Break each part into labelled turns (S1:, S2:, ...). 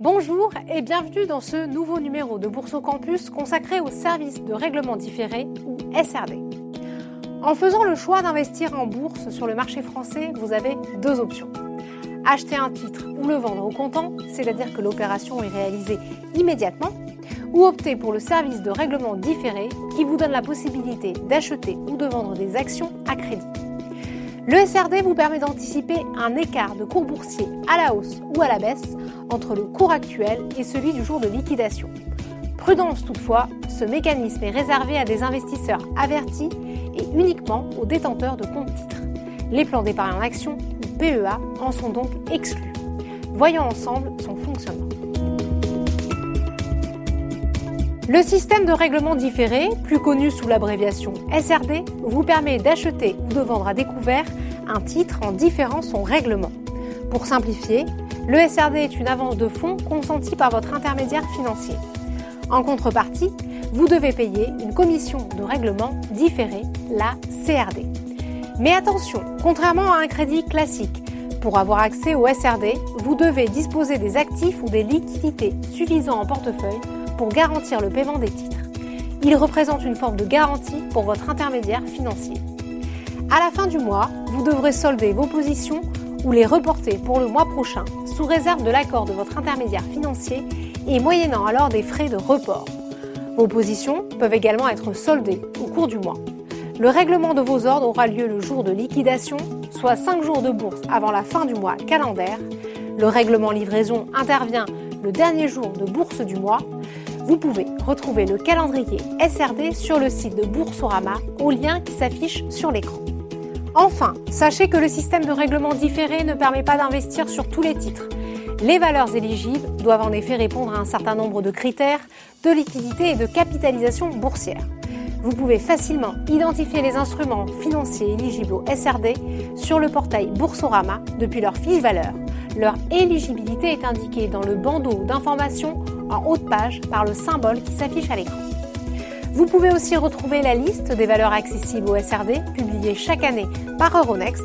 S1: Bonjour et bienvenue dans ce nouveau numéro de Bourse au Campus consacré au service de règlement différé ou SRD. En faisant le choix d'investir en bourse sur le marché français, vous avez deux options. Acheter un titre ou le vendre au comptant, c'est-à-dire que l'opération est réalisée immédiatement, ou opter pour le service de règlement différé qui vous donne la possibilité d'acheter ou de vendre des actions à crédit. Le SRD vous permet d'anticiper un écart de cours boursier à la hausse ou à la baisse entre le cours actuel et celui du jour de liquidation. Prudence toutefois, ce mécanisme est réservé à des investisseurs avertis et uniquement aux détenteurs de comptes titres. Les plans d'épargne en action, ou PEA, en sont donc exclus. Voyons ensemble son fonctionnement. Le système de règlement différé, plus connu sous l'abréviation SRD, vous permet d'acheter ou de vendre à découvert un titre en différant son règlement. Pour simplifier, le SRD est une avance de fonds consentie par votre intermédiaire financier. En contrepartie, vous devez payer une commission de règlement différée, la CRD. Mais attention, contrairement à un crédit classique, pour avoir accès au SRD, vous devez disposer des actifs ou des liquidités suffisants en portefeuille pour garantir le paiement des titres. Il représente une forme de garantie pour votre intermédiaire financier. À la fin du mois, vous devrez solder vos positions ou les reporter pour le mois prochain sous réserve de l'accord de votre intermédiaire financier et moyennant alors des frais de report. Vos positions peuvent également être soldées au cours du mois. Le règlement de vos ordres aura lieu le jour de liquidation, soit 5 jours de bourse avant la fin du mois calendaire. Le règlement livraison intervient le dernier jour de bourse du mois vous pouvez retrouver le calendrier SRD sur le site de Boursorama au lien qui s'affiche sur l'écran. Enfin, sachez que le système de règlement différé ne permet pas d'investir sur tous les titres. Les valeurs éligibles doivent en effet répondre à un certain nombre de critères de liquidité et de capitalisation boursière. Vous pouvez facilement identifier les instruments financiers éligibles au SRD sur le portail Boursorama depuis leur fiche valeur. Leur éligibilité est indiquée dans le bandeau d'information en haut de page par le symbole qui s'affiche à l'écran. Vous pouvez aussi retrouver la liste des valeurs accessibles au SRD, publiée chaque année par Euronext.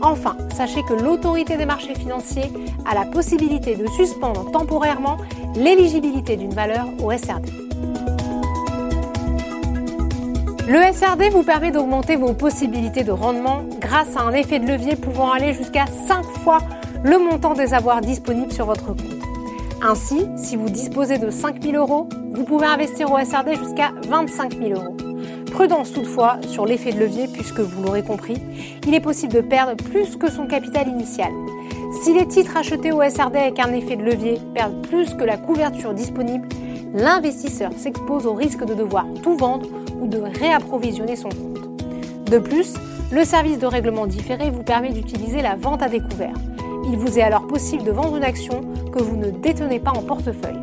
S1: Enfin, sachez que l'autorité des marchés financiers a la possibilité de suspendre temporairement l'éligibilité d'une valeur au SRD. Le SRD vous permet d'augmenter vos possibilités de rendement grâce à un effet de levier pouvant aller jusqu'à 5 fois le montant des avoirs disponibles sur votre compte. Ainsi, si vous disposez de 5 000 euros, vous pouvez investir au SRD jusqu'à 25 000 euros. Prudence toutefois sur l'effet de levier puisque vous l'aurez compris, il est possible de perdre plus que son capital initial. Si les titres achetés au SRD avec un effet de levier perdent plus que la couverture disponible, l'investisseur s'expose au risque de devoir tout vendre ou de réapprovisionner son compte. De plus, le service de règlement différé vous permet d'utiliser la vente à découvert. Il vous est alors possible de vendre une action que vous ne détenez pas en portefeuille.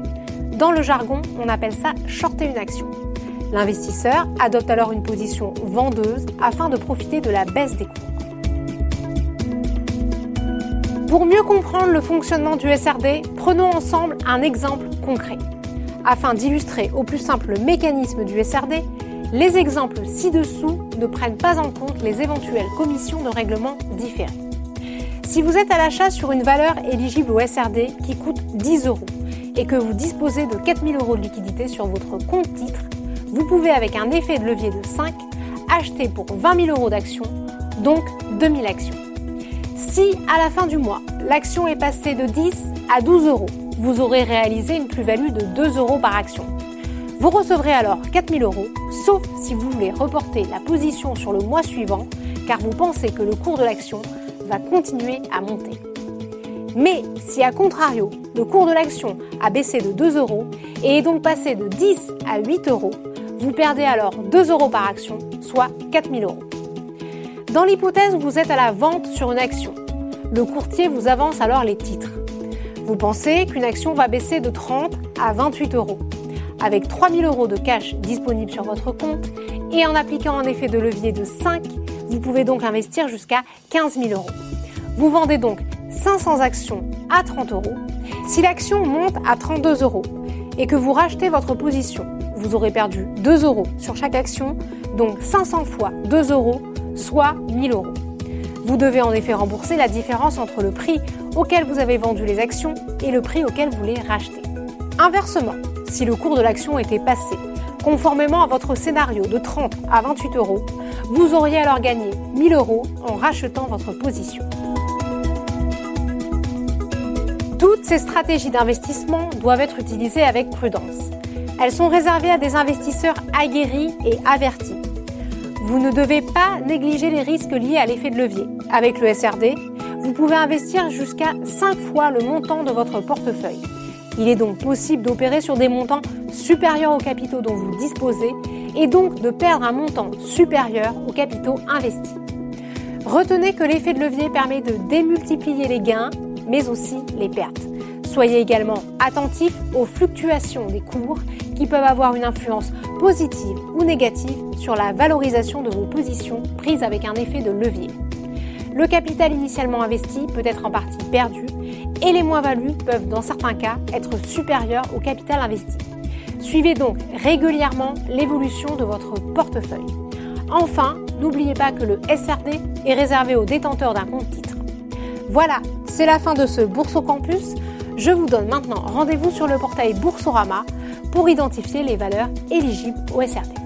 S1: Dans le jargon, on appelle ça shorter une action. L'investisseur adopte alors une position vendeuse afin de profiter de la baisse des cours. Pour mieux comprendre le fonctionnement du SRD, prenons ensemble un exemple concret. Afin d'illustrer au plus simple le mécanisme du SRD, les exemples ci-dessous ne prennent pas en compte les éventuelles commissions de règlement différées. Si vous êtes à l'achat sur une valeur éligible au SRD qui coûte 10 euros et que vous disposez de 4000 euros de liquidité sur votre compte titre, vous pouvez avec un effet de levier de 5 acheter pour 20 000 euros d'actions, donc 2000 actions. Si à la fin du mois, l'action est passée de 10 à 12 euros, vous aurez réalisé une plus-value de 2 euros par action. Vous recevrez alors 4000 euros, sauf si vous voulez reporter la position sur le mois suivant, car vous pensez que le cours de l'action va continuer à monter. Mais si à contrario, le cours de l'action a baissé de 2 euros et est donc passé de 10 à 8 euros, vous perdez alors 2 euros par action, soit 4000 euros. Dans l'hypothèse où vous êtes à la vente sur une action, le courtier vous avance alors les titres. Vous pensez qu'une action va baisser de 30 à 28 euros. Avec 3000 euros de cash disponibles sur votre compte et en appliquant un effet de levier de 5, vous pouvez donc investir jusqu'à 15 000 euros. Vous vendez donc 500 actions à 30 euros. Si l'action monte à 32 euros et que vous rachetez votre position, vous aurez perdu 2 euros sur chaque action, donc 500 fois 2 euros, soit 1000 euros. Vous devez en effet rembourser la différence entre le prix auquel vous avez vendu les actions et le prix auquel vous les rachetez. Inversement, si le cours de l'action était passé conformément à votre scénario de 30 à 28 euros, vous auriez alors gagné 1000 euros en rachetant votre position. Toutes ces stratégies d'investissement doivent être utilisées avec prudence. Elles sont réservées à des investisseurs aguerris et avertis. Vous ne devez pas négliger les risques liés à l'effet de levier. Avec le SRD, vous pouvez investir jusqu'à 5 fois le montant de votre portefeuille. Il est donc possible d'opérer sur des montants supérieurs aux capitaux dont vous disposez et donc de perdre un montant supérieur aux capitaux investis. Retenez que l'effet de levier permet de démultiplier les gains, mais aussi les pertes. Soyez également attentif aux fluctuations des cours qui peuvent avoir une influence positive ou négative sur la valorisation de vos positions prises avec un effet de levier. Le capital initialement investi peut être en partie perdu et les moins-values peuvent dans certains cas être supérieures au capital investi. Suivez donc régulièrement l'évolution de votre portefeuille. Enfin, n'oubliez pas que le SRD est réservé aux détenteurs d'un compte titre. Voilà, c'est la fin de ce Bourse au Campus. Je vous donne maintenant rendez-vous sur le portail Boursorama pour identifier les valeurs éligibles au SRD.